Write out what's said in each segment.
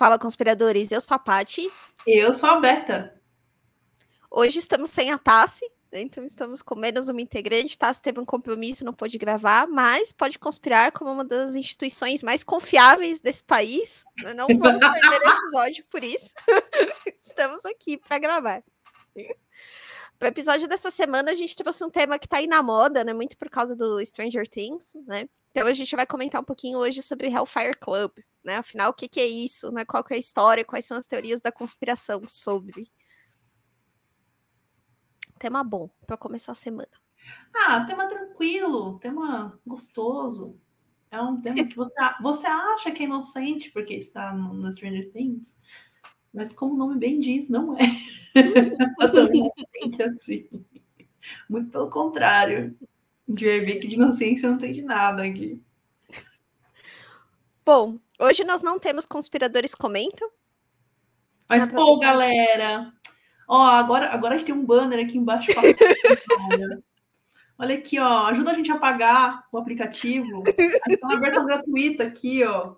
Fala, conspiradores. Eu sou a Paty. Eu sou a Beta. Hoje estamos sem a Tassi, então estamos com menos uma integrante. Tassi teve um compromisso, não pôde gravar, mas pode conspirar como uma das instituições mais confiáveis desse país. Não vamos perder o episódio por isso. estamos aqui para gravar. Para o episódio dessa semana, a gente trouxe um tema que está aí na moda, né? Muito por causa do Stranger Things, né? Então a gente vai comentar um pouquinho hoje sobre Hellfire Club, né? Afinal, o que, que é isso, né? Qual é a história, quais são as teorias da conspiração sobre. Tema bom para começar a semana. Ah, tema tranquilo, tema gostoso. É um tema que você, você acha que é inocente porque está no, no Stranger Things, mas como o nome bem diz, não é. inocente assim. Muito pelo contrário. Vai ver que de inocência não tem de nada aqui. Bom, hoje nós não temos conspiradores comentam. Mas, pô, galera. Ó, agora, agora a gente tem um banner aqui embaixo. Olha aqui, ó. Ajuda a gente a pagar o aplicativo. A gente tem uma versão gratuita aqui, ó.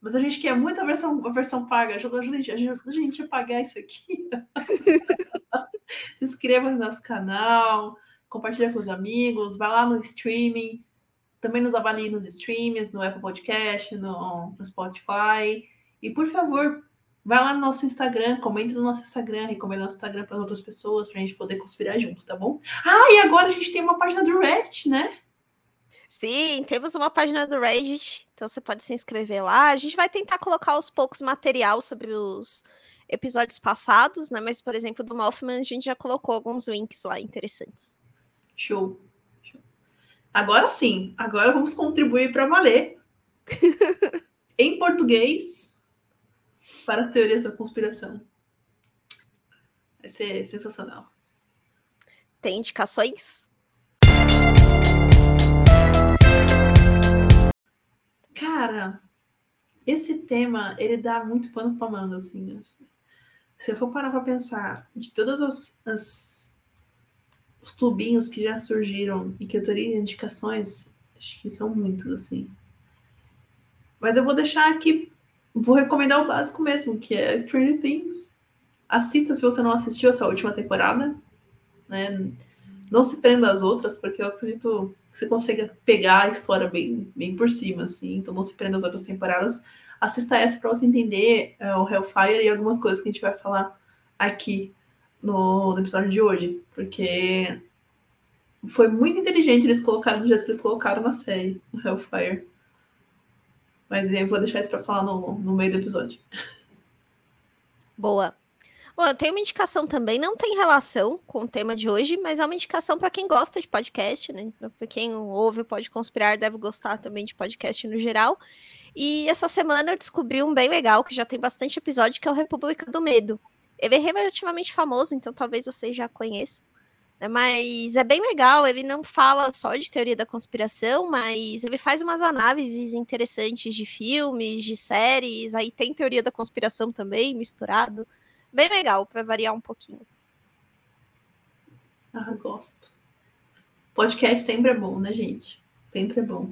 Mas a gente quer muito a versão, a versão paga. Ajuda, ajuda, a gente, ajuda a gente a pagar isso aqui. Se inscreva no nosso canal compartilha com os amigos, vai lá no streaming, também nos avalie nos streams, no Apple Podcast, no, no Spotify. E, por favor, vai lá no nosso Instagram, comente no nosso Instagram, recomenda nosso Instagram para outras pessoas, para a gente poder conspirar junto, tá bom? Ah, e agora a gente tem uma página do Reddit, né? Sim, temos uma página do Reddit, então você pode se inscrever lá. A gente vai tentar colocar aos poucos material sobre os episódios passados, né? Mas, por exemplo, do Mothman, a gente já colocou alguns links lá interessantes. Show. Agora sim, agora vamos contribuir para valer. em português, para as teorias da conspiração. Vai ser sensacional. Tem indicações? Cara, esse tema, ele dá muito pano para manga, assim. Se eu for parar para pensar de todas as, as os clubinhos que já surgiram e que eu teria indicações, acho que são muitos, assim. Mas eu vou deixar aqui, vou recomendar o básico mesmo, que é Stranger Things. Assista se você não assistiu essa última temporada, né? Não se prenda às outras, porque eu acredito que você consiga pegar a história bem, bem por cima, assim. Então não se prenda às outras temporadas. Assista essa para você entender é, o Hellfire e algumas coisas que a gente vai falar aqui no, no episódio de hoje, porque foi muito inteligente eles colocaram do jeito que eles colocaram na série, no Hellfire. Mas eu vou deixar isso para falar no, no meio do episódio. Boa. Bom, eu tenho uma indicação também, não tem relação com o tema de hoje, mas é uma indicação para quem gosta de podcast, né? Para quem ouve Pode Conspirar, deve gostar também de podcast no geral. E essa semana eu descobri um bem legal, que já tem bastante episódio, que é o República do Medo. Ele é relativamente famoso, então talvez vocês já conheçam. Né? Mas é bem legal, ele não fala só de teoria da conspiração, mas ele faz umas análises interessantes de filmes, de séries, aí tem teoria da conspiração também misturado. Bem legal, para variar um pouquinho. Ah, gosto. Podcast sempre é bom, né, gente? Sempre é bom.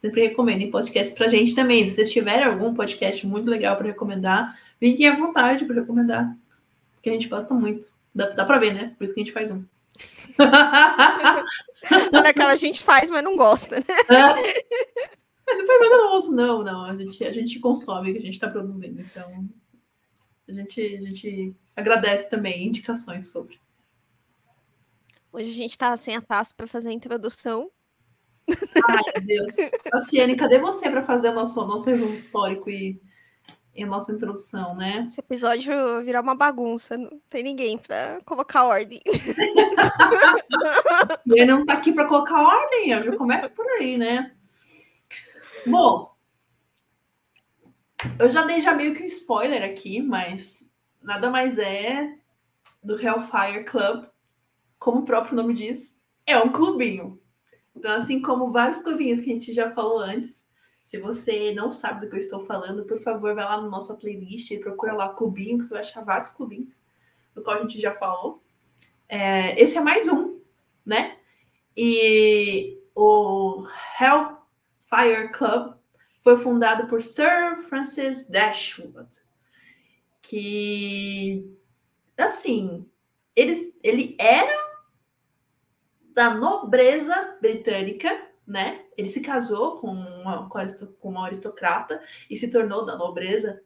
Sempre recomendo podcast pra gente também. Se vocês tiverem algum podcast muito legal para recomendar, fiquem à vontade para recomendar que a gente gosta muito. Dá, dá pra ver, né? Por isso que a gente faz um. Olha, aquela a gente faz, mas não gosta, né? É. Não foi almoço, não, não. A gente, a gente consome o que a gente está produzindo. Então, a gente, a gente agradece também indicações sobre. Hoje a gente está sem a taça para fazer a introdução. Ai, meu Deus. Luciane, cadê você para fazer o nosso, nosso resumo histórico e em nossa introdução, né? Esse episódio virar uma bagunça, não tem ninguém para colocar ordem. Ele não tá aqui para colocar ordem, eu começo por aí, né? Bom, eu já dei já meio que um spoiler aqui, mas nada mais é do Hellfire Club, como o próprio nome diz, é um clubinho. Então, assim como vários clubinhos que a gente já falou antes, se você não sabe do que eu estou falando, por favor, vai lá na nossa playlist e procura lá clubinho, que você vai achar vários clubinhos, do qual a gente já falou. É, esse é mais um, né? E o Hellfire Club foi fundado por Sir Francis Dashwood, que, assim, ele, ele era da nobreza britânica, né? Ele se casou com uma, com uma aristocrata e se tornou da nobreza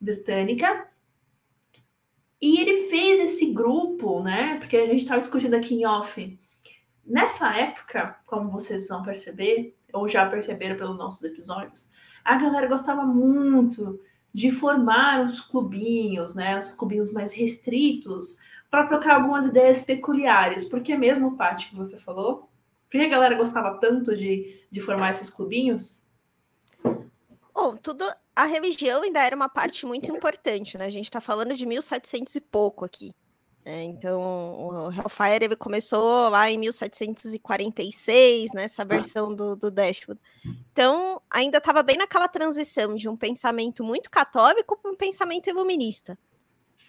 britânica. E ele fez esse grupo, né? Porque a gente estava discutindo aqui em off. Nessa época, como vocês vão perceber, ou já perceberam pelos nossos episódios, a galera gostava muito de formar uns clubinhos, né? Os clubinhos mais restritos, para trocar algumas ideias peculiares. Porque mesmo, Paty, que você falou, por que a galera gostava tanto de, de formar esses clubinhos? Bom, tudo. A religião ainda era uma parte muito importante, né? A gente está falando de 1700 e pouco aqui. É, então, o Hellfire ele começou lá em 1746, nessa né, versão do, do Dashwood. Então, ainda estava bem naquela transição de um pensamento muito católico para um pensamento iluminista.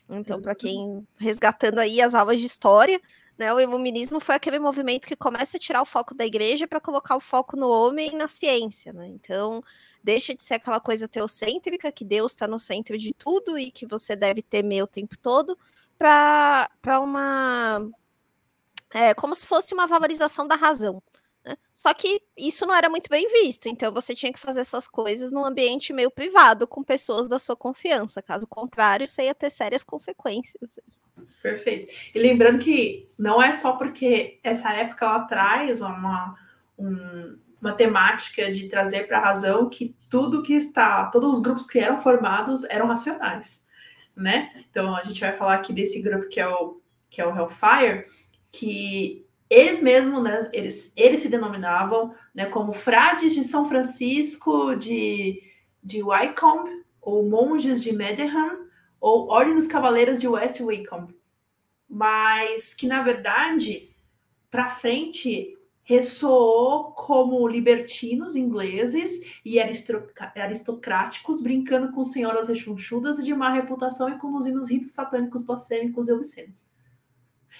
Então, para quem resgatando aí as aulas de história, né, o iluminismo foi aquele movimento que começa a tirar o foco da igreja para colocar o foco no homem e na ciência. Né? Então, deixa de ser aquela coisa teocêntrica, que Deus está no centro de tudo e que você deve temer o tempo todo, para uma. É, como se fosse uma valorização da razão. Né? Só que isso não era muito bem visto, então você tinha que fazer essas coisas num ambiente meio privado, com pessoas da sua confiança. Caso contrário, você ia ter sérias consequências. Perfeito. E lembrando que não é só porque essa época ela traz uma, um, uma temática de trazer para a razão que tudo que está, todos os grupos que eram formados eram racionais né? Então a gente vai falar aqui desse grupo que é o que é o Hellfire, que eles mesmos, né, eles, eles se denominavam né, como frades de São Francisco de, de Wycombe, ou monges de Medenham, ou Ordem dos Cavaleiros de West Wycombe. Mas que, na verdade, para frente, ressoou como libertinos ingleses e aristocráticos, brincando com senhoras rechonchudas de má reputação e conduzindo os ritos satânicos blasfêmicos e obscenos.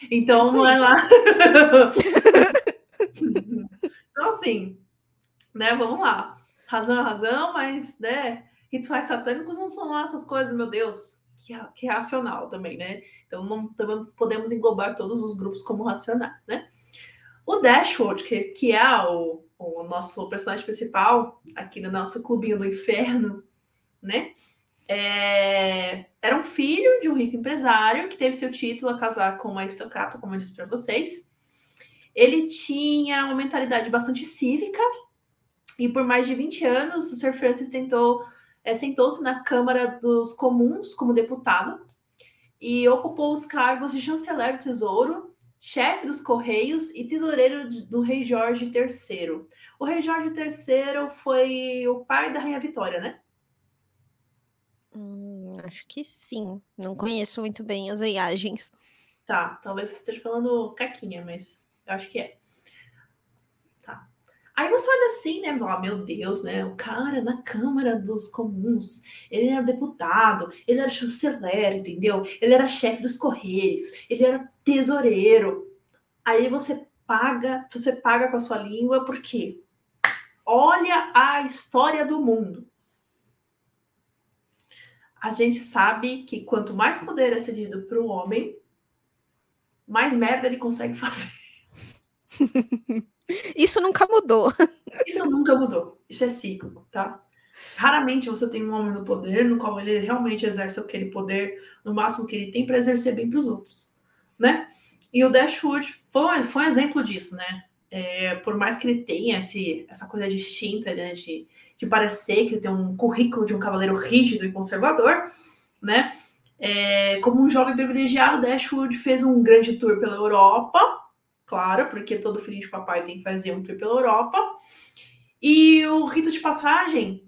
Então, não é lá. então, assim, né, vamos lá. Razão é razão, mas, né, rituais satânicos não são lá essas coisas, meu Deus, que, que racional também, né? Então, não podemos englobar todos os grupos como racionais, né? O Dashwood, que, que é o, o nosso personagem principal aqui no nosso clubinho do inferno, né? É, era um filho de um rico empresário que teve seu título a casar com uma aristocrata, como eu disse para vocês. Ele tinha uma mentalidade bastante cívica e por mais de 20 anos o Sir Francis tentou é, sentou-se na Câmara dos Comuns como deputado e ocupou os cargos de chanceler do Tesouro chefe dos Correios e tesoureiro do rei Jorge III. O rei Jorge III foi o pai da Rainha Vitória, né? Hum, acho que sim. Não conheço muito bem as viagens. Tá, talvez você esteja falando caquinha, mas eu acho que é. Tá. Aí você olha assim, né? Oh, meu Deus, né? O cara na Câmara dos Comuns, ele era deputado, ele era chanceler, entendeu? Ele era chefe dos Correios, ele era tesoureiro. Aí você paga, você paga com a sua língua, porque olha a história do mundo. A gente sabe que quanto mais poder é cedido para o homem, mais merda ele consegue fazer. Isso nunca mudou. Isso nunca mudou. Isso é cíclico, tá? Raramente você tem um homem no poder no qual ele realmente exerce aquele poder, no máximo que ele tem, para exercer bem para os outros, né? E o Dashwood foi, foi um exemplo disso, né? É, por mais que ele tenha esse, essa coisa distinta, né, de, de parecer que ele tem um currículo de um cavaleiro rígido e conservador, né? É, como um jovem privilegiado, Dashwood fez um grande tour pela Europa, claro, porque todo filho de papai tem que fazer um tour pela Europa. E o rito de passagem,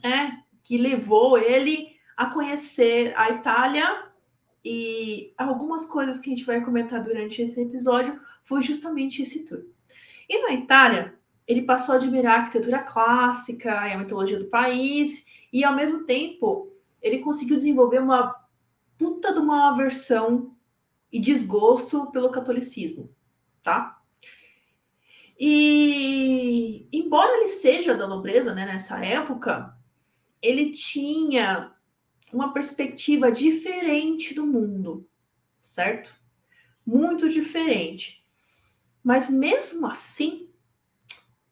né, que levou ele a conhecer a Itália e algumas coisas que a gente vai comentar durante esse episódio foi justamente esse tour. E na Itália, ele passou a admirar a arquitetura clássica e a mitologia do país, e ao mesmo tempo, ele conseguiu desenvolver uma puta de uma aversão e desgosto pelo catolicismo, tá? E embora ele seja da nobreza, né, nessa época, ele tinha uma perspectiva diferente do mundo, certo? Muito diferente. Mas mesmo assim,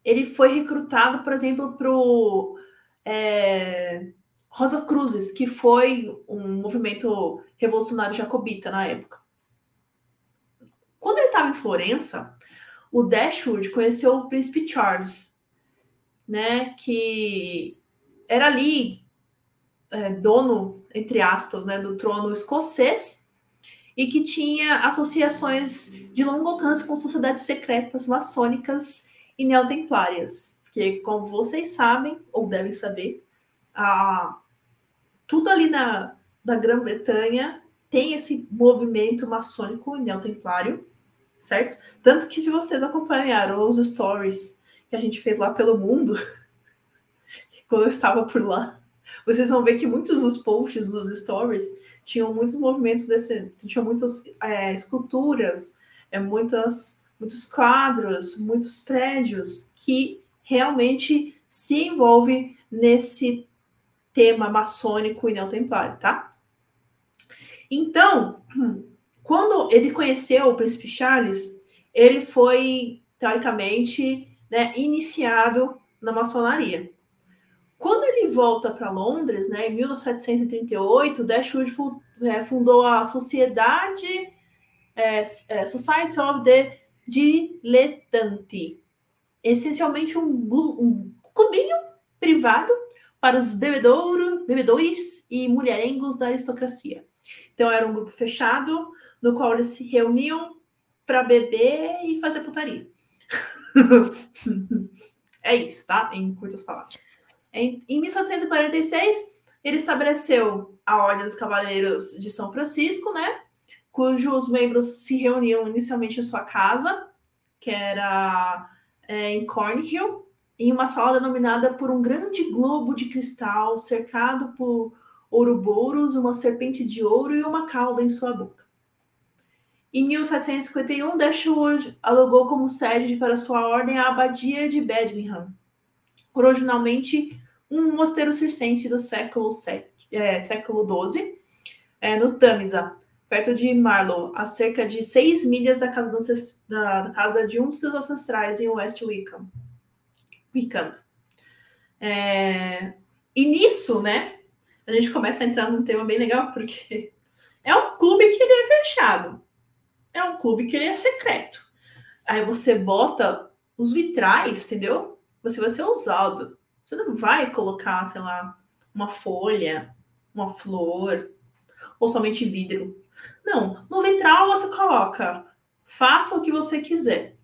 ele foi recrutado, por exemplo, para o é, Rosa Cruzes, que foi um movimento revolucionário jacobita na época. Quando ele estava em Florença, o Dashwood conheceu o príncipe Charles, né, que era ali é, dono, entre aspas, né, do trono escocês e que tinha associações de longo alcance com sociedades secretas maçônicas e neotemplárias. Porque, como vocês sabem, ou devem saber, a, tudo ali na, na Grã-Bretanha tem esse movimento maçônico neotemplário certo? Tanto que se vocês acompanharam os stories que a gente fez lá pelo mundo, quando eu estava por lá, vocês vão ver que muitos dos posts dos stories tinham muitos movimentos desse, tinham muitas é, esculturas, é, muitas, muitos quadros, muitos prédios que realmente se envolve nesse tema maçônico e neotemplário, tá? Então, quando ele conheceu o príncipe Charles, ele foi, teoricamente, né, iniciado na maçonaria. Quando ele volta para Londres, né, em 1738, Dashwood é, fundou a Sociedade é, é, Society of the Dilettanti, essencialmente um, um clubinho privado para os bebedouros, e mulherengos da aristocracia. Então era um grupo fechado, no qual eles se reuniam para beber e fazer putaria. é isso, tá? Em curtas palavras. Em, em 1746, ele estabeleceu a Ordem dos Cavaleiros de São Francisco, né? Cujos membros se reuniam inicialmente em sua casa, que era é, em Cornhill, em uma sala denominada por um grande globo de cristal cercado por ouroboros, uma serpente de ouro e uma cauda em sua boca. Em 1751, Dashwood alugou como sede para sua ordem a abadia de Bedlingham, originalmente um mosteiro circense do século, é, século XII, é, no Tamisa, perto de Marlow, a cerca de seis milhas da casa, da, da casa de um de seus ancestrais em West Wickham. Wickham. É, e nisso, né, a gente começa a entrar num tema bem legal, porque é um clube que ele é fechado é um clube que ele é secreto. Aí você bota os vitrais, entendeu? Você vai ser ousado. Você não vai colocar, sei lá, uma folha, uma flor, ou somente vidro. Não, no vitral você coloca faça o que você quiser.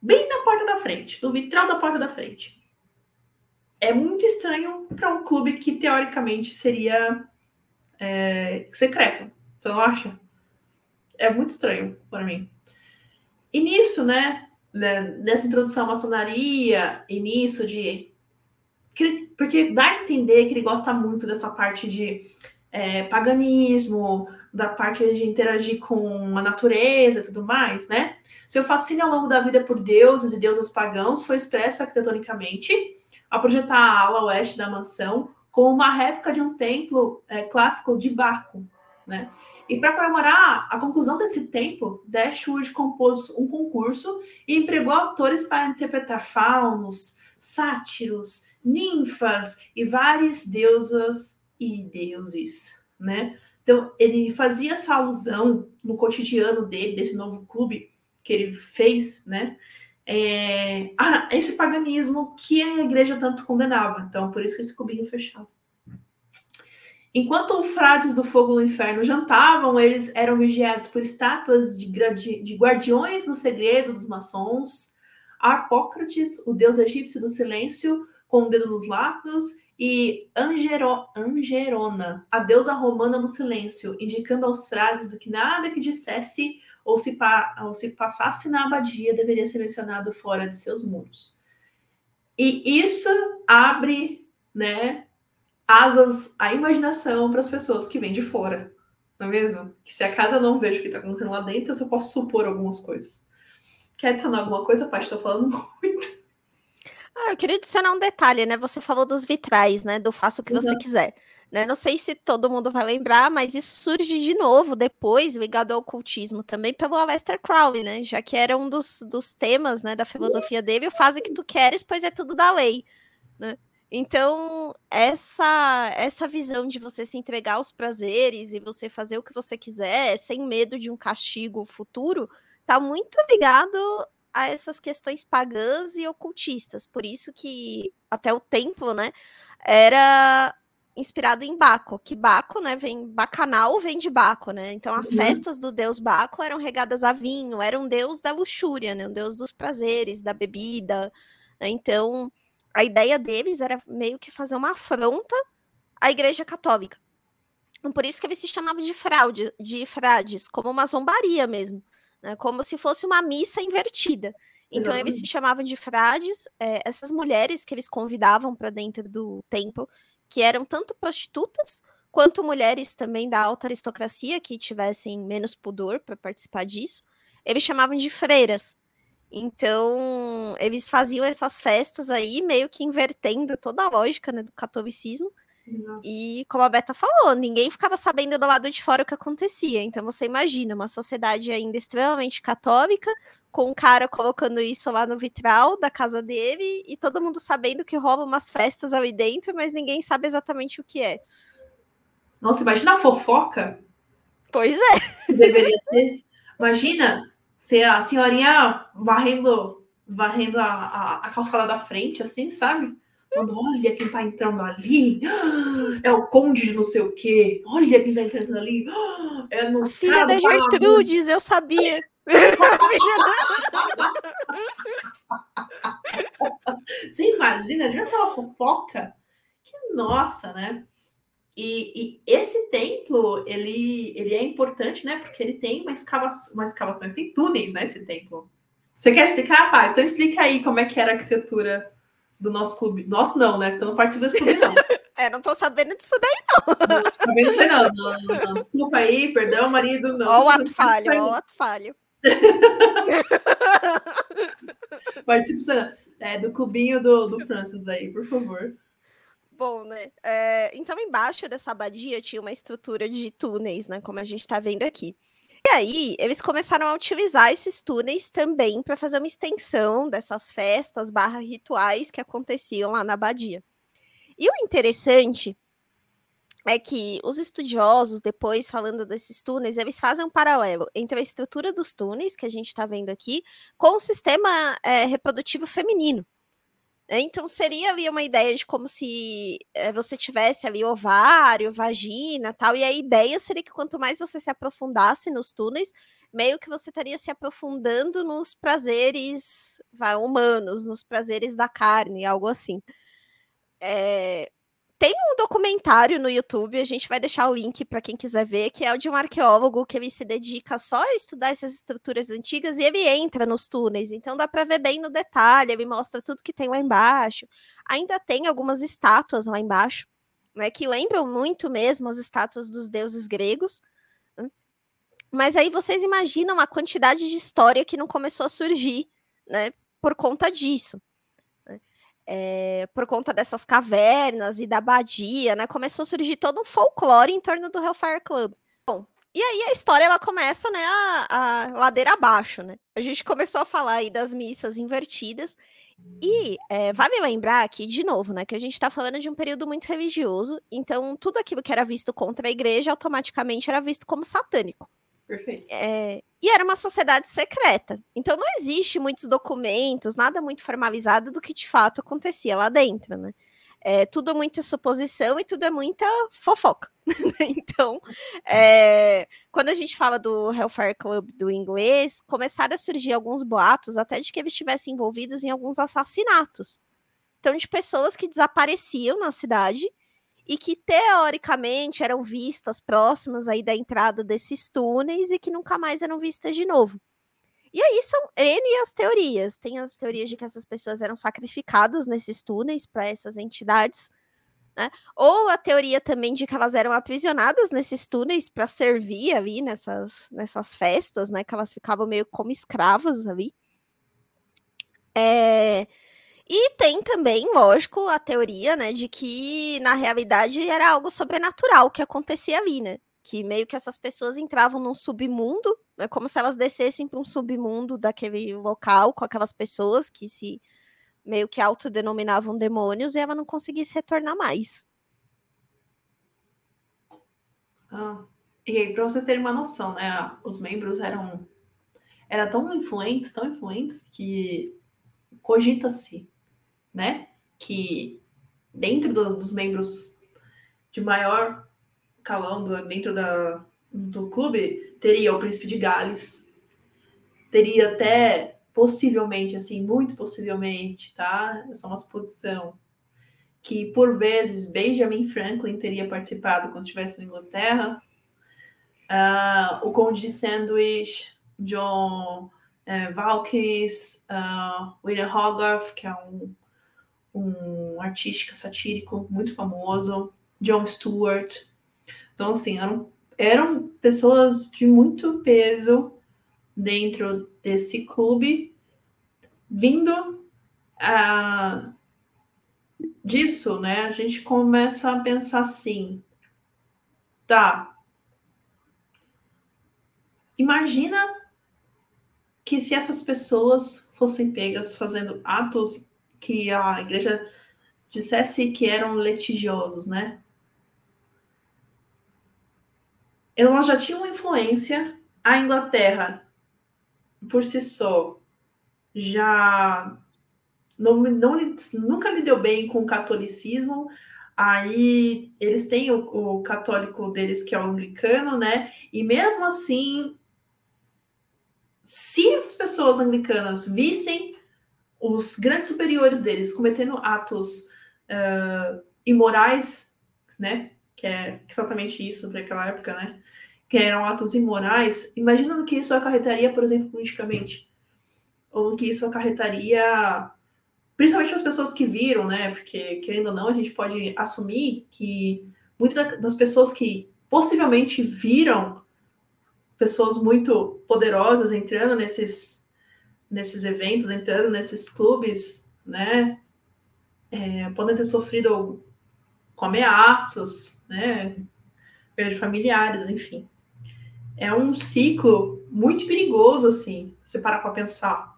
Bem na porta da frente, no vitral da porta da frente. É muito estranho para um clube que teoricamente seria é, secreto. Você não acha? É muito estranho para mim. E nisso, né, né, nessa introdução à maçonaria, e nisso de. Porque dá a entender que ele gosta muito dessa parte de é, paganismo, da parte de interagir com a natureza e tudo mais, né? Seu fascínio ao longo da vida por deuses e deuses pagãos foi expresso arquitetonicamente ao projetar a ala oeste da mansão como uma réplica de um templo é, clássico de Baco, né? E para comemorar a conclusão desse tempo, Dashwood compôs um concurso e empregou autores para interpretar faunos, sátiros, ninfas e várias deusas e deuses, né? Então, ele fazia essa alusão no cotidiano dele, desse novo clube que ele fez, né? É, a esse paganismo que a igreja tanto condenava. Então, por isso que esse clubinho fechado. Enquanto os frades do fogo no inferno jantavam, eles eram vigiados por estátuas de, de guardiões do segredo dos maçons, Arpócrates, o deus egípcio do silêncio, com o dedo nos lábios, e Angero, Angerona, a deusa romana do silêncio, indicando aos frades que nada que dissesse ou se, pa, ou se passasse na abadia deveria ser mencionado fora de seus muros. E isso abre né, asas à imaginação para as pessoas que vêm de fora, não é mesmo? Que se a casa não vejo o que está acontecendo lá dentro, eu só posso supor algumas coisas. Quer adicionar alguma coisa, pai? Estou falando muito. Ah, eu queria adicionar um detalhe, né? Você falou dos vitrais, né? Do faça o que uhum. você quiser. Né? Não sei se todo mundo vai lembrar, mas isso surge de novo depois, ligado ao ocultismo, também pelo Aleister Crowley, né? Já que era um dos, dos temas né, da filosofia dele, o faz o que tu queres, pois é tudo da lei. Né? Então, essa essa visão de você se entregar aos prazeres e você fazer o que você quiser, sem medo de um castigo futuro, tá muito ligado a essas questões pagãs e ocultistas. Por isso que até o templo, né, era inspirado em Baco, que Baco, né, vem bacanal vem de Baco, né? Então as uhum. festas do deus Baco eram regadas a vinho, era um deus da luxúria, né, um deus dos prazeres, da bebida. Né? Então, a ideia deles era meio que fazer uma afronta à Igreja Católica. Por isso que eles se chamavam de fraude, de frades, como uma zombaria mesmo, né? como se fosse uma missa invertida. Então eles se chamavam de frades, é, essas mulheres que eles convidavam para dentro do templo, que eram tanto prostitutas quanto mulheres também da alta aristocracia que tivessem menos pudor para participar disso, eles chamavam de freiras. Então, eles faziam essas festas aí, meio que invertendo toda a lógica né, do catolicismo. Exato. E, como a Beta falou, ninguém ficava sabendo do lado de fora o que acontecia. Então, você imagina uma sociedade ainda extremamente católica, com um cara colocando isso lá no vitral da casa dele, e todo mundo sabendo que rola umas festas ali dentro, mas ninguém sabe exatamente o que é. Nossa, imagina a fofoca. Pois é. Deveria ser. Imagina ser a senhorinha varrendo, varrendo a, a, a, calçada da frente, assim, sabe? Olha quem tá entrando ali, é o conde de não sei o quê, olha quem tá entrando ali, é no a filha da Gertrudes, eu sabia. Você imagina, devia ser uma fofoca? Que nossa, né? E, e, esse templo, ele, ele é importante, né? Porque ele tem uma escavação, uma escavação, tem túneis, né? Esse templo. Você quer explicar, pai? Então explica aí como é que era a arquitetura do nosso clube. Nosso não, né? Porque eu não participo desse clube, não. é, não tô sabendo disso daí, não. Não tô sabendo disso aí, não. Não, não, não. Desculpa aí, perdão, marido. Não. Ó o ato falho, ó o ato falho. Participo é, do clubinho do, do Francis aí, por favor bom, né? É, então, embaixo dessa abadia tinha uma estrutura de túneis, né? Como a gente está vendo aqui. E aí, eles começaram a utilizar esses túneis também para fazer uma extensão dessas festas barra rituais que aconteciam lá na abadia. E o interessante é que os estudiosos, depois falando desses túneis, eles fazem um paralelo entre a estrutura dos túneis, que a gente está vendo aqui, com o sistema é, reprodutivo feminino. Né, então seria ali uma ideia de como se é, você tivesse ali ovário, vagina, tal. E a ideia seria que quanto mais você se aprofundasse nos túneis, meio que você estaria se aprofundando nos prazeres vai, humanos, nos prazeres da carne, algo assim. É, tem um documentário no YouTube, a gente vai deixar o link para quem quiser ver, que é o de um arqueólogo que ele se dedica só a estudar essas estruturas antigas e ele entra nos túneis, então dá para ver bem no detalhe, ele mostra tudo que tem lá embaixo. Ainda tem algumas estátuas lá embaixo, né, que lembram muito mesmo as estátuas dos deuses gregos. Né. Mas aí vocês imaginam a quantidade de história que não começou a surgir, né, por conta disso é, por conta dessas cavernas e da abadia, né? Começou a surgir todo um folclore em torno do Hellfire Club. Bom, e aí a história ela começa, né, a, a ladeira abaixo, né? A gente começou a falar aí das missas invertidas. E é, vale lembrar aqui, de novo, né, que a gente está falando de um período muito religioso, então tudo aquilo que era visto contra a igreja automaticamente era visto como satânico. Perfeito. É, e era uma sociedade secreta. Então não existe muitos documentos, nada muito formalizado do que de fato acontecia lá dentro, né? É tudo muito suposição e tudo é muita fofoca. então, é, quando a gente fala do Hellfire Club do inglês, começaram a surgir alguns boatos até de que eles estivessem envolvidos em alguns assassinatos. Então, de pessoas que desapareciam na cidade e que teoricamente eram vistas próximas aí da entrada desses túneis e que nunca mais eram vistas de novo. E aí são N as teorias. Tem as teorias de que essas pessoas eram sacrificadas nesses túneis para essas entidades, né? Ou a teoria também de que elas eram aprisionadas nesses túneis para servir ali nessas, nessas festas, né? Que elas ficavam meio como escravas ali. É... E tem também, lógico, a teoria, né, de que na realidade era algo sobrenatural que acontecia ali, né? Que meio que essas pessoas entravam num submundo, é como se elas descessem para um submundo daquele local com aquelas pessoas que se meio que autodenominavam demônios e ela não conseguisse retornar mais. Ah, e aí, para vocês terem uma noção, né? Os membros eram era tão influentes, tão influentes que cogita-se, né, que dentro do, dos membros de maior calão do, dentro da, do clube teria o príncipe de Gales, teria até possivelmente, assim, muito possivelmente, tá? Essa é uma suposição que por vezes Benjamin Franklin teria participado quando estivesse na Inglaterra. Uh, o Conde de Sandwich, John uh, Valkis, uh, William Hogarth, que é um, um artística satírico muito famoso, John Stewart. Então, assim, eram, eram pessoas de muito peso dentro desse clube, vindo a disso, né, a gente começa a pensar assim, tá, imagina que se essas pessoas fossem pegas fazendo atos que a igreja dissesse que eram litigiosos, né? Elas já tinham influência. A Inglaterra, por si só, já não, não, nunca lidou bem com o catolicismo. Aí eles têm o, o católico deles, que é o anglicano, né? E mesmo assim, se essas pessoas anglicanas vissem os grandes superiores deles cometendo atos uh, imorais, né? Que é exatamente isso para aquela época, né? Que eram atos imorais. Imagina no que isso acarretaria, por exemplo, politicamente. Ou no que isso acarretaria principalmente as pessoas que viram, né? Porque, querendo ou não, a gente pode assumir que muitas das pessoas que possivelmente viram pessoas muito poderosas entrando nesses, nesses eventos, entrando nesses clubes, né? É, podem ter sofrido com ameaças, né? Perda de familiares, enfim. É um ciclo muito perigoso, assim, se parar para pensar.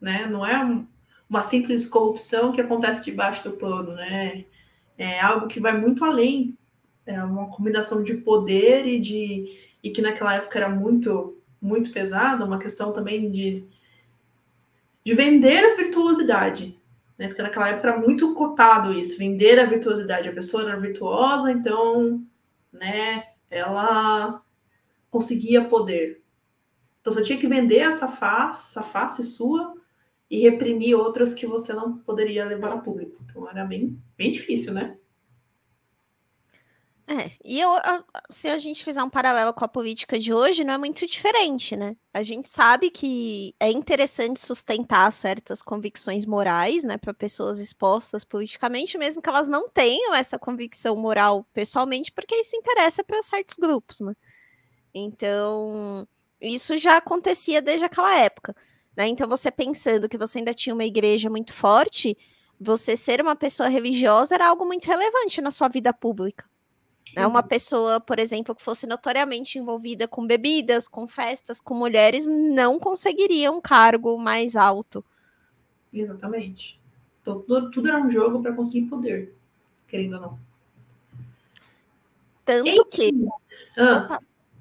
Né? Não é um, uma simples corrupção que acontece debaixo do pano, né? É algo que vai muito além. É uma combinação de poder e de e que naquela época era muito muito pesada, uma questão também de de vender a virtuosidade, né? Porque naquela época era muito cotado isso, vender a virtuosidade. A pessoa era virtuosa, então, né, ela conseguia poder. Então você tinha que vender essa face, essa face sua e reprimir outras que você não poderia levar a público. Então era bem, bem difícil, né? É, e eu, se a gente fizer um paralelo com a política de hoje, não é muito diferente, né? A gente sabe que é interessante sustentar certas convicções morais, né, para pessoas expostas politicamente, mesmo que elas não tenham essa convicção moral pessoalmente, porque isso interessa para certos grupos, né? Então, isso já acontecia desde aquela época. Né? Então, você pensando que você ainda tinha uma igreja muito forte, você ser uma pessoa religiosa era algo muito relevante na sua vida pública. Né? Uma pessoa, por exemplo, que fosse notoriamente envolvida com bebidas, com festas, com mulheres, não conseguiria um cargo mais alto. Exatamente. Então, tudo, tudo era um jogo para conseguir poder, querendo ou não. Tanto que. Ah.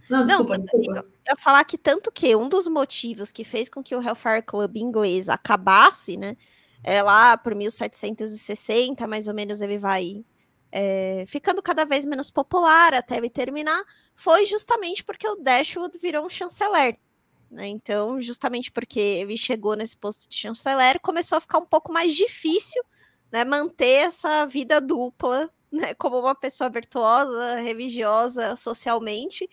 Não, desculpa, não, desculpa. Eu ia falar que tanto que um dos motivos que fez com que o Hellfire Club inglês acabasse, né? É lá por 1760, mais ou menos, ele vai é, ficando cada vez menos popular até ele terminar, foi justamente porque o Dashwood virou um chanceler. Né? Então, justamente porque ele chegou nesse posto de chanceler, começou a ficar um pouco mais difícil né, manter essa vida dupla né, como uma pessoa virtuosa, religiosa, socialmente,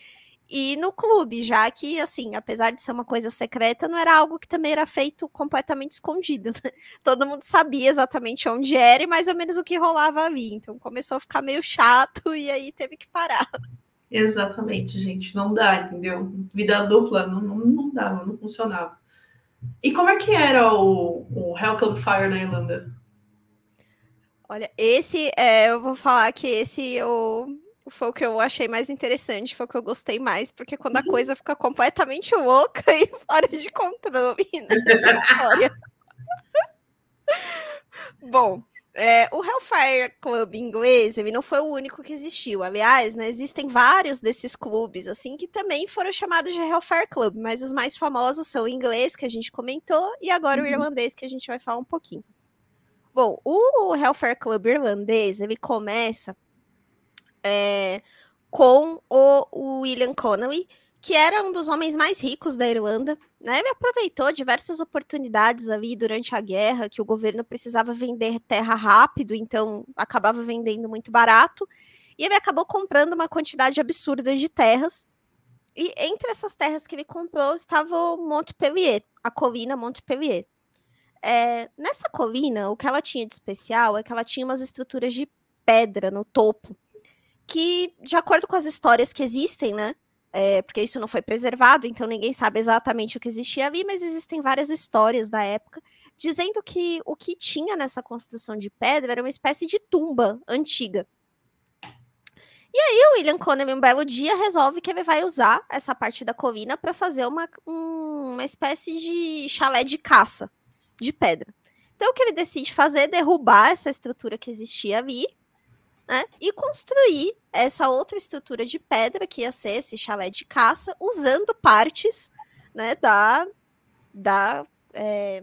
e no clube, já que, assim, apesar de ser uma coisa secreta, não era algo que também era feito completamente escondido, né? Todo mundo sabia exatamente onde era e mais ou menos o que rolava ali. Então começou a ficar meio chato e aí teve que parar. Exatamente, gente. Não dá, entendeu? Vida dupla não, não, não dava, não funcionava. E como é que era o, o Hell Club Fire na Irlanda? Olha, esse, é, eu vou falar que esse eu, foi o que eu achei mais interessante, foi o que eu gostei mais, porque quando a uhum. coisa fica completamente louca e fora de controle nessa história. Bom, é, o Hellfire Club inglês, ele não foi o único que existiu. Aliás, né, existem vários desses clubes, assim, que também foram chamados de Hellfire Club, mas os mais famosos são o inglês, que a gente comentou, e agora uhum. o irlandês, que a gente vai falar um pouquinho. Bom, o Hellfire Club irlandês, ele começa é, com o William Connolly, que era um dos homens mais ricos da Irlanda, né? Ele aproveitou diversas oportunidades ali durante a guerra, que o governo precisava vender terra rápido, então acabava vendendo muito barato, e ele acabou comprando uma quantidade absurda de terras. E entre essas terras que ele comprou estava o Montpellier, a colina Montpellier. É, nessa colina, o que ela tinha de especial é que ela tinha umas estruturas de pedra no topo, que, de acordo com as histórias que existem, né? é, porque isso não foi preservado, então ninguém sabe exatamente o que existia ali, mas existem várias histórias da época dizendo que o que tinha nessa construção de pedra era uma espécie de tumba antiga. E aí o William Conner, um belo dia, resolve que ele vai usar essa parte da colina para fazer uma, um, uma espécie de chalé de caça de pedra. Então o que ele decide fazer é derrubar essa estrutura que existia ali, né? E construir essa outra estrutura de pedra que ia ser esse chalé de caça, usando partes né, da, da é,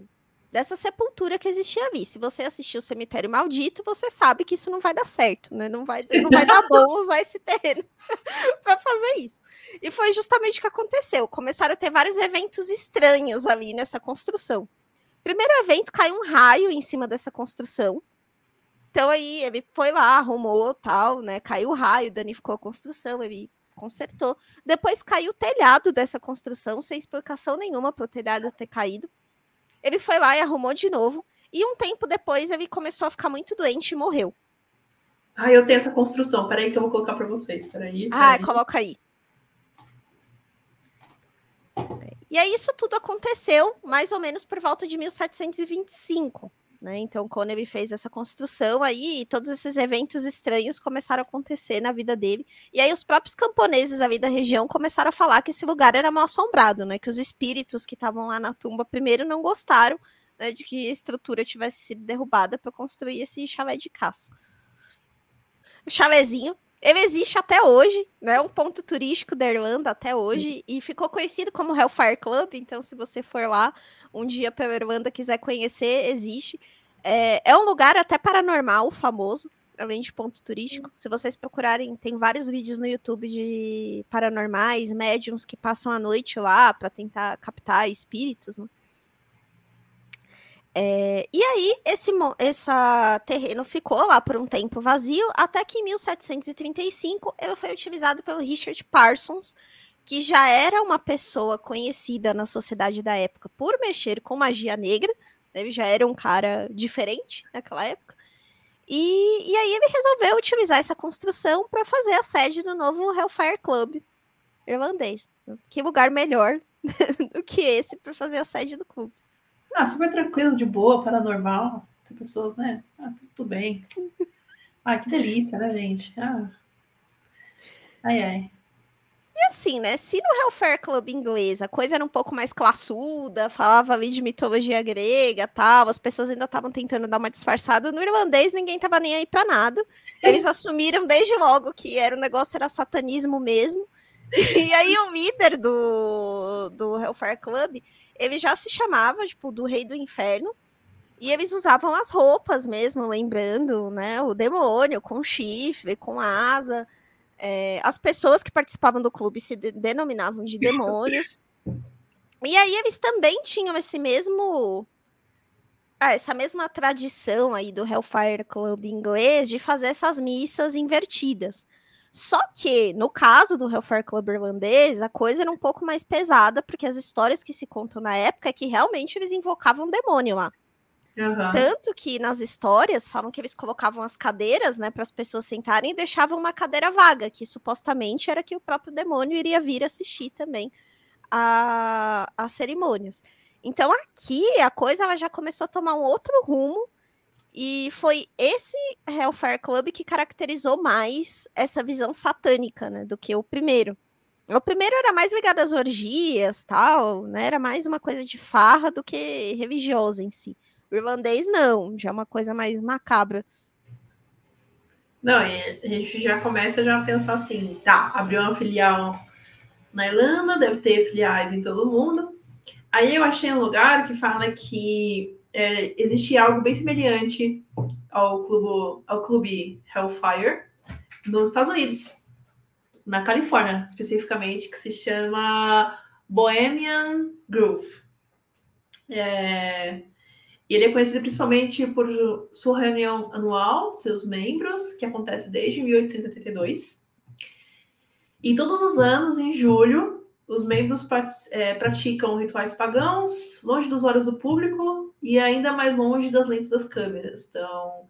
dessa sepultura que existia ali. Se você assistiu o Cemitério Maldito, você sabe que isso não vai dar certo, né? Não vai, não vai dar bom usar esse terreno para fazer isso. E foi justamente o que aconteceu. Começaram a ter vários eventos estranhos ali nessa construção. Primeiro evento, caiu um raio em cima dessa construção. Então aí ele foi lá, arrumou tal, né? Caiu o raio, danificou a construção, ele consertou. Depois caiu o telhado dessa construção, sem explicação nenhuma para o telhado ter caído. Ele foi lá e arrumou de novo. E um tempo depois ele começou a ficar muito doente e morreu. Ah, eu tenho essa construção. Peraí que eu vou colocar para vocês. Peraí, peraí. Ah, coloca aí. E aí isso tudo aconteceu mais ou menos por volta de 1725. Né? Então, quando ele fez essa construção aí, todos esses eventos estranhos começaram a acontecer na vida dele. E aí os próprios camponeses ali da região começaram a falar que esse lugar era mal assombrado, né? Que os espíritos que estavam lá na tumba primeiro não gostaram né, de que a estrutura tivesse sido derrubada para construir esse chalé de caça. O chalézinho ele existe até hoje, né? É um ponto turístico da Irlanda até hoje e ficou conhecido como Hellfire Club. Então, se você for lá um dia pela Irlanda quiser conhecer, existe. É, é um lugar até paranormal famoso, além de ponto turístico. Se vocês procurarem, tem vários vídeos no YouTube de paranormais, médiums que passam a noite lá para tentar captar espíritos, né? É, e aí, esse essa terreno ficou lá por um tempo vazio, até que em 1735 ele foi utilizado pelo Richard Parsons, que já era uma pessoa conhecida na sociedade da época por mexer com magia negra, né? ele já era um cara diferente naquela época. E, e aí ele resolveu utilizar essa construção para fazer a sede do novo Hellfire Club irlandês. Que lugar melhor do que esse para fazer a sede do clube? Ah, super tranquilo, de boa, paranormal. Tem pessoas, né? Ah, tudo bem. Ai, que delícia, né, gente? Ah. Ai, ai. E assim, né? Se no Hellfire Club inglês a coisa era um pouco mais classuda, falava ali de mitologia grega tal, as pessoas ainda estavam tentando dar uma disfarçada. No irlandês, ninguém tava nem aí pra nada. Eles assumiram desde logo que era o negócio era satanismo mesmo. E aí o líder do, do Hellfire Club, ele já se chamava, tipo, do Rei do Inferno. E eles usavam as roupas mesmo, lembrando, né? O demônio com chifre, com asa. É, as pessoas que participavam do clube se de denominavam de demônios. E aí eles também tinham esse mesmo. Ah, essa mesma tradição aí do Hellfire Club inglês de fazer essas missas invertidas. Só que, no caso do Hellfire Club irlandês, a coisa era um pouco mais pesada, porque as histórias que se contam na época é que realmente eles invocavam um demônio lá. Uhum. Tanto que nas histórias falam que eles colocavam as cadeiras, né, para as pessoas sentarem e deixavam uma cadeira vaga, que supostamente era que o próprio demônio iria vir assistir também a, as cerimônias. Então aqui a coisa ela já começou a tomar um outro rumo e foi esse Hellfire Club que caracterizou mais essa visão satânica, né, do que o primeiro. O primeiro era mais ligado às orgias, tal, né? Era mais uma coisa de farra do que religiosa em si. O irlandês não, já é uma coisa mais macabra. Não, a gente já começa já a pensar assim, tá, abriu uma filial na Irlanda, deve ter filiais em todo mundo. Aí eu achei um lugar que fala que é, existe algo bem semelhante ao clube, ao clube Hellfire nos Estados Unidos, na Califórnia, especificamente, que se chama Bohemian Groove. É, ele é conhecido principalmente por sua reunião anual, seus membros, que acontece desde 1882. E todos os anos, em julho, os membros é, praticam rituais pagãos, longe dos olhos do público e ainda mais longe das lentes das câmeras. Então,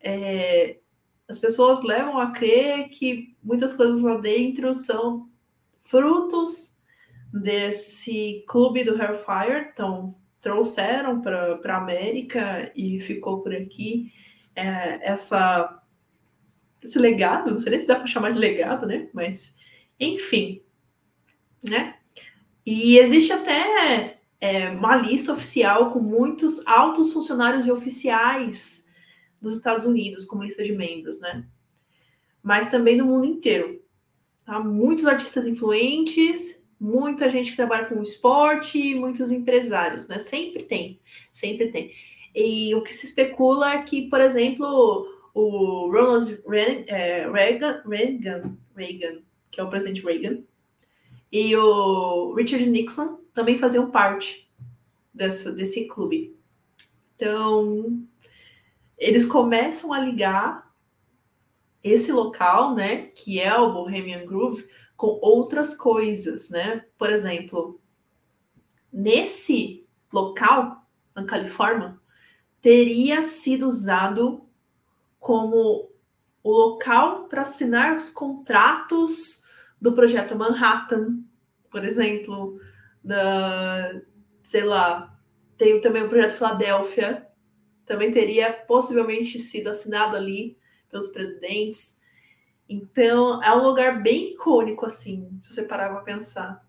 é, as pessoas levam a crer que muitas coisas lá dentro são frutos desse clube do Hellfire. Então, trouxeram para a América e ficou por aqui é, essa, esse legado. Não sei nem se dá para chamar de legado, né? Mas, enfim, né? E existe até é, uma lista oficial com muitos altos funcionários e oficiais dos Estados Unidos como lista de membros, né? Mas também no mundo inteiro. Tá? Muitos artistas influentes, muita gente que trabalha com esporte, muitos empresários, né? Sempre tem, sempre tem. E o que se especula é que, por exemplo, o Ronald é, Reagan, Reagan, Reagan, que é o presidente Reagan, e o Richard Nixon também faziam parte dessa, desse clube. Então, eles começam a ligar esse local, né, que é o Bohemian Groove, com outras coisas, né? Por exemplo, nesse local, na Califórnia, teria sido usado como o local para assinar os contratos do projeto Manhattan, por exemplo, da, sei lá, tem também o projeto Filadélfia, também teria possivelmente sido assinado ali pelos presidentes. Então, é um lugar bem icônico, assim, se você parar para pensar.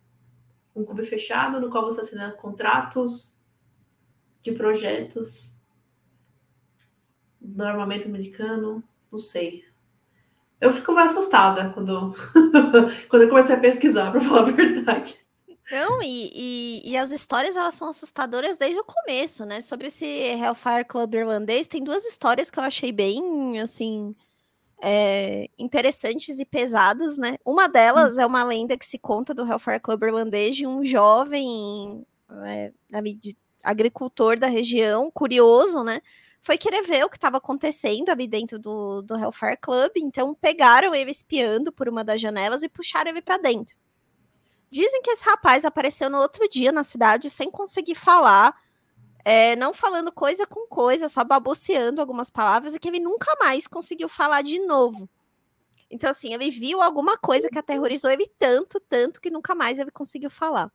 Um clube fechado no qual você assina contratos de projetos no armamento americano, não sei. Eu fico mais assustada quando, quando eu comecei a pesquisar, para falar a verdade. Não, e, e, e, as histórias elas são assustadoras desde o começo, né? Sobre esse Hellfire Club irlandês, tem duas histórias que eu achei bem, assim, é, interessantes e pesadas, né? Uma delas hum. é uma lenda que se conta do Hellfire Club irlandês de um jovem é, agricultor da região, curioso, né? Foi querer ver o que estava acontecendo ali dentro do, do Hellfire Club, então pegaram ele espiando por uma das janelas e puxaram ele para dentro. Dizem que esse rapaz apareceu no outro dia na cidade sem conseguir falar, é, não falando coisa com coisa, só baboseando algumas palavras, e que ele nunca mais conseguiu falar de novo. Então, assim, ele viu alguma coisa que aterrorizou ele tanto, tanto, que nunca mais ele conseguiu falar.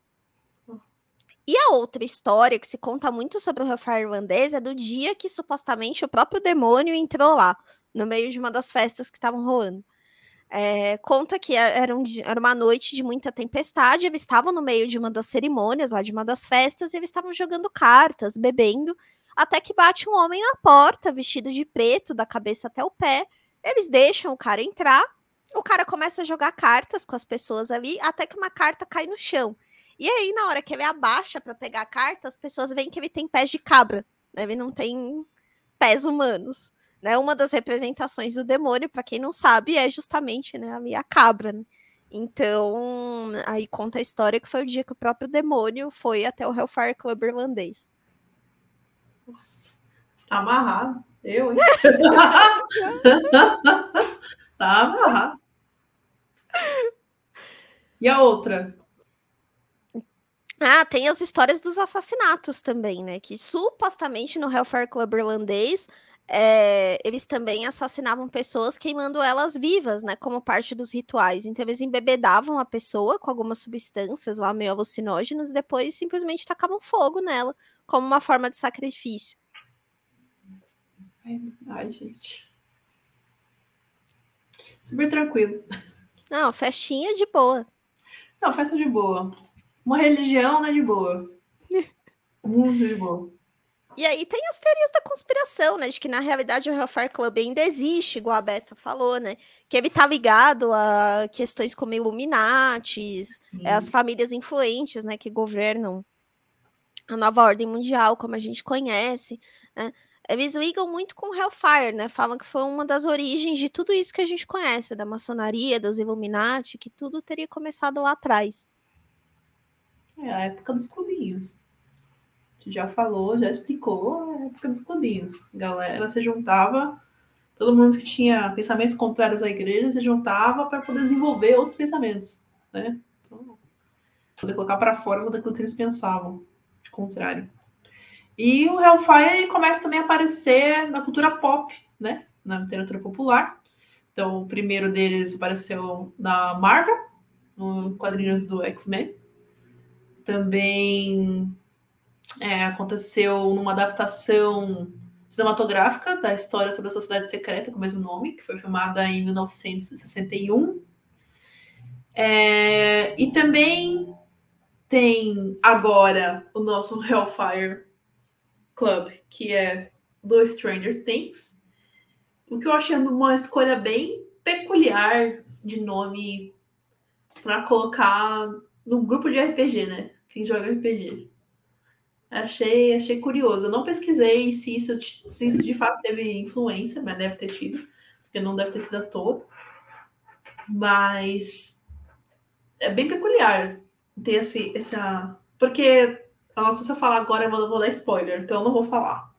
E a outra história que se conta muito sobre o Hellfire irlandês é do dia que supostamente o próprio demônio entrou lá, no meio de uma das festas que estavam rolando. É, conta que era, um, era, uma noite de muita tempestade, eles estavam no meio de uma das cerimônias, lá de uma das festas, e eles estavam jogando cartas, bebendo, até que bate um homem na porta, vestido de preto, da cabeça até o pé. Eles deixam o cara entrar, o cara começa a jogar cartas com as pessoas ali, até que uma carta cai no chão. E aí, na hora que ele abaixa para pegar a carta, as pessoas veem que ele tem pés de cabra, né? ele não tem pés humanos. Né? Uma das representações do demônio, para quem não sabe, é justamente né, a cabra. Né? Então, aí conta a história que foi o dia que o próprio demônio foi até o Hellfire Club irlandês. Nossa, tá amarrado. Eu, hein? tá amarrado. E a outra? Ah, tem as histórias dos assassinatos também, né? Que supostamente no Hellfire Club irlandês é, eles também assassinavam pessoas queimando elas vivas, né, como parte dos rituais. Então eles embebedavam a pessoa com algumas substâncias lá meio alucinógenas e depois simplesmente tacavam fogo nela, como uma forma de sacrifício. Ai, gente. Super tranquilo. Não, festinha de boa. Não, festa de boa. Uma religião, né, de boa. Muito de boa. E aí tem as teorias da conspiração, né? De que na realidade o Hellfire Club ainda existe, igual a Beta falou, né? Que ele tá ligado a questões como Illuminatis, é, as famílias influentes, né? Que governam a nova ordem mundial, como a gente conhece, né? Eles ligam muito com Hellfire, né? Falam que foi uma das origens de tudo isso que a gente conhece, da maçonaria, dos Illuminati, que tudo teria começado lá atrás. É a época dos clubinhos já falou, já explicou a época dos clubinhos. A galera se juntava, todo mundo que tinha pensamentos contrários à igreja se juntava para poder desenvolver outros pensamentos, né? Então, poder colocar para fora tudo aquilo que eles pensavam, de contrário. E o Hellfire começa também a aparecer na cultura pop, né? Na literatura popular. Então, o primeiro deles apareceu na Marvel, no quadrinhos do X-Men. Também é, aconteceu numa adaptação cinematográfica da história sobre a Sociedade Secreta, com o mesmo nome, que foi filmada em 1961. É, e também tem agora o nosso Hellfire Club, que é do Stranger Things. O que eu achei uma escolha bem peculiar de nome para colocar no grupo de RPG, né? Quem joga RPG. Achei, achei curioso. Eu não pesquisei se isso, se isso de fato teve influência, mas deve ter tido, porque não deve ter sido à toa. Mas é bem peculiar ter esse, essa. Porque, nossa, se eu falar agora, eu vou, dar spoiler, então eu não vou falar.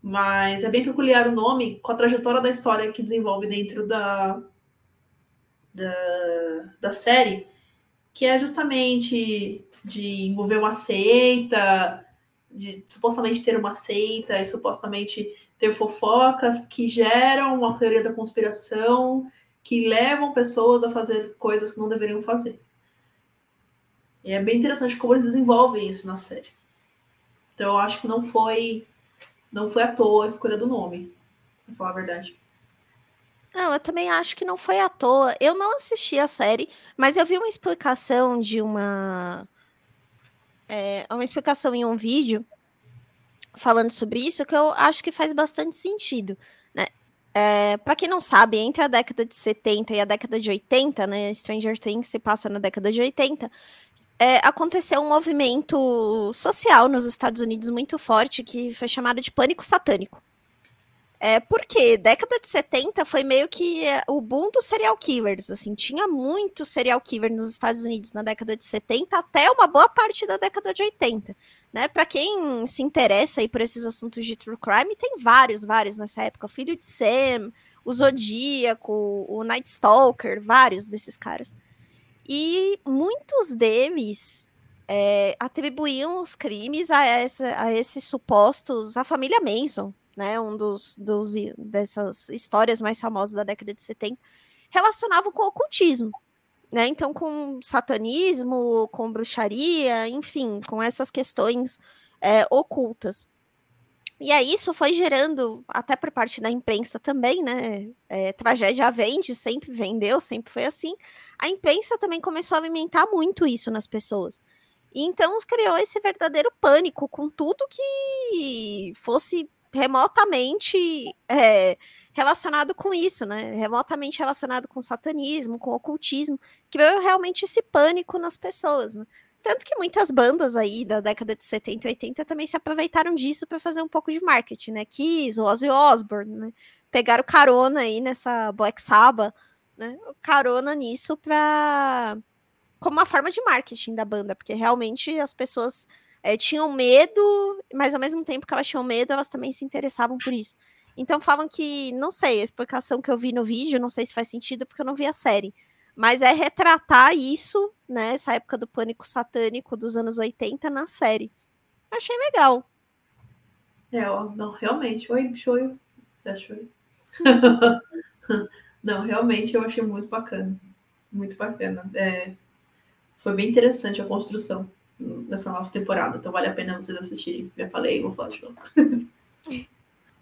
Mas é bem peculiar o nome com a trajetória da história que desenvolve dentro da, da, da série, que é justamente de envolver uma seita, de supostamente ter uma seita e supostamente ter fofocas que geram uma teoria da conspiração que levam pessoas a fazer coisas que não deveriam fazer. E é bem interessante como eles desenvolvem isso na série. Então eu acho que não foi não foi à toa a escolha do nome, pra falar a verdade. Não, eu também acho que não foi à toa. Eu não assisti a série, mas eu vi uma explicação de uma é, uma explicação em um vídeo falando sobre isso que eu acho que faz bastante sentido. Né? É, para quem não sabe, entre a década de 70 e a década de 80, né, Stranger Things se passa na década de 80, é, aconteceu um movimento social nos Estados Unidos muito forte que foi chamado de pânico satânico. É, porque década de 70 foi meio que é, o boom dos serial killers, assim, tinha muito serial killer nos Estados Unidos na década de 70 até uma boa parte da década de 80, né? Para quem se interessa aí por esses assuntos de true crime, tem vários, vários nessa época, o Filho de Sam, o Zodíaco, o Night Stalker, vários desses caras. E muitos deles é, atribuíam os crimes a, essa, a esses supostos, a família Manson, né, um dos, dos dessas histórias mais famosas da década de 70, relacionavam com o ocultismo, né? Então, com satanismo, com bruxaria, enfim, com essas questões é, ocultas. E aí isso foi gerando, até por parte da imprensa também, né? É, tragédia vende, sempre vendeu, sempre foi assim. A imprensa também começou a alimentar muito isso nas pessoas. E então criou esse verdadeiro pânico com tudo que fosse remotamente é, relacionado com isso, né? Remotamente relacionado com satanismo, com ocultismo, que veio realmente esse pânico nas pessoas, né? Tanto que muitas bandas aí da década de 70 e 80 também se aproveitaram disso para fazer um pouco de marketing, né? Kiss, Ozzy Osbourne, né? Pegaram carona aí nessa Black Sabbath, né? Carona nisso para como uma forma de marketing da banda, porque realmente as pessoas é, tinham medo, mas ao mesmo tempo que elas tinham medo, elas também se interessavam por isso. Então falam que, não sei, a explicação que eu vi no vídeo, não sei se faz sentido porque eu não vi a série, mas é retratar isso, né, essa época do pânico satânico dos anos 80 na série. Achei legal. É, não, realmente, foi, foi, Você achou? Não, realmente eu achei muito bacana. Muito bacana. É, foi bem interessante a construção dessa nova temporada. Então vale a pena vocês assistirem. Já falei, vou falar de novo.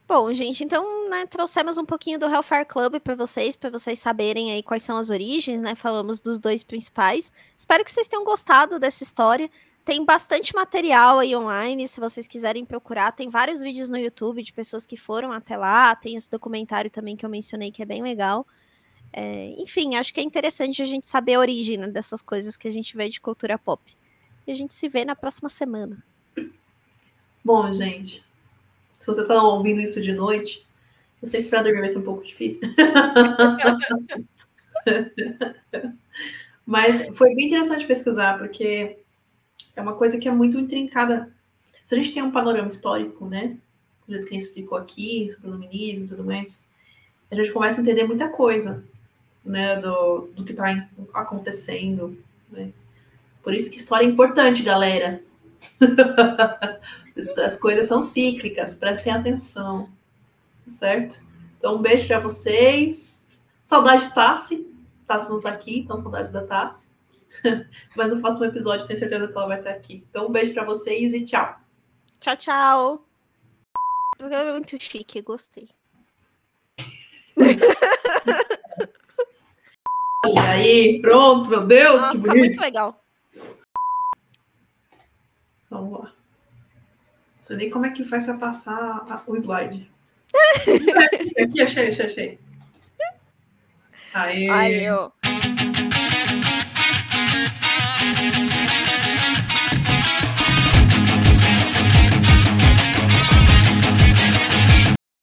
Bom, gente, então, né, trouxemos um pouquinho do Hellfire Club para vocês, para vocês saberem aí quais são as origens, né? Falamos dos dois principais. Espero que vocês tenham gostado dessa história. Tem bastante material aí online, se vocês quiserem procurar. Tem vários vídeos no YouTube de pessoas que foram até lá. Tem esse documentário também que eu mencionei que é bem legal. É, enfim, acho que é interessante a gente saber a origem né, dessas coisas que a gente vê de cultura pop. E a gente se vê na próxima semana. Bom, gente, se você está ouvindo isso de noite, eu sei que para dormir vai ser um pouco difícil. Mas foi bem interessante pesquisar, porque é uma coisa que é muito intrincada. Se a gente tem um panorama histórico, né? Do jeito que explicou aqui, sobre o iluminismo e tudo mais, a gente começa a entender muita coisa, né? Do, do que está acontecendo, né? Por isso que história é importante, galera. As coisas são cíclicas, prestem atenção. Certo? Então, um beijo para vocês. Saudade de Tassi. Tassi não está aqui, então saudades da Tassi. Mas no próximo episódio tenho certeza que ela vai estar aqui. Então, um beijo para vocês e tchau. Tchau, tchau. O programa é muito chique, gostei. e aí, pronto, meu Deus, ah, que bonito. muito legal. Vamos lá. Não sei nem como é que faz para passar o slide. Aqui, achei, achei, achei. Aê. Aê, ó.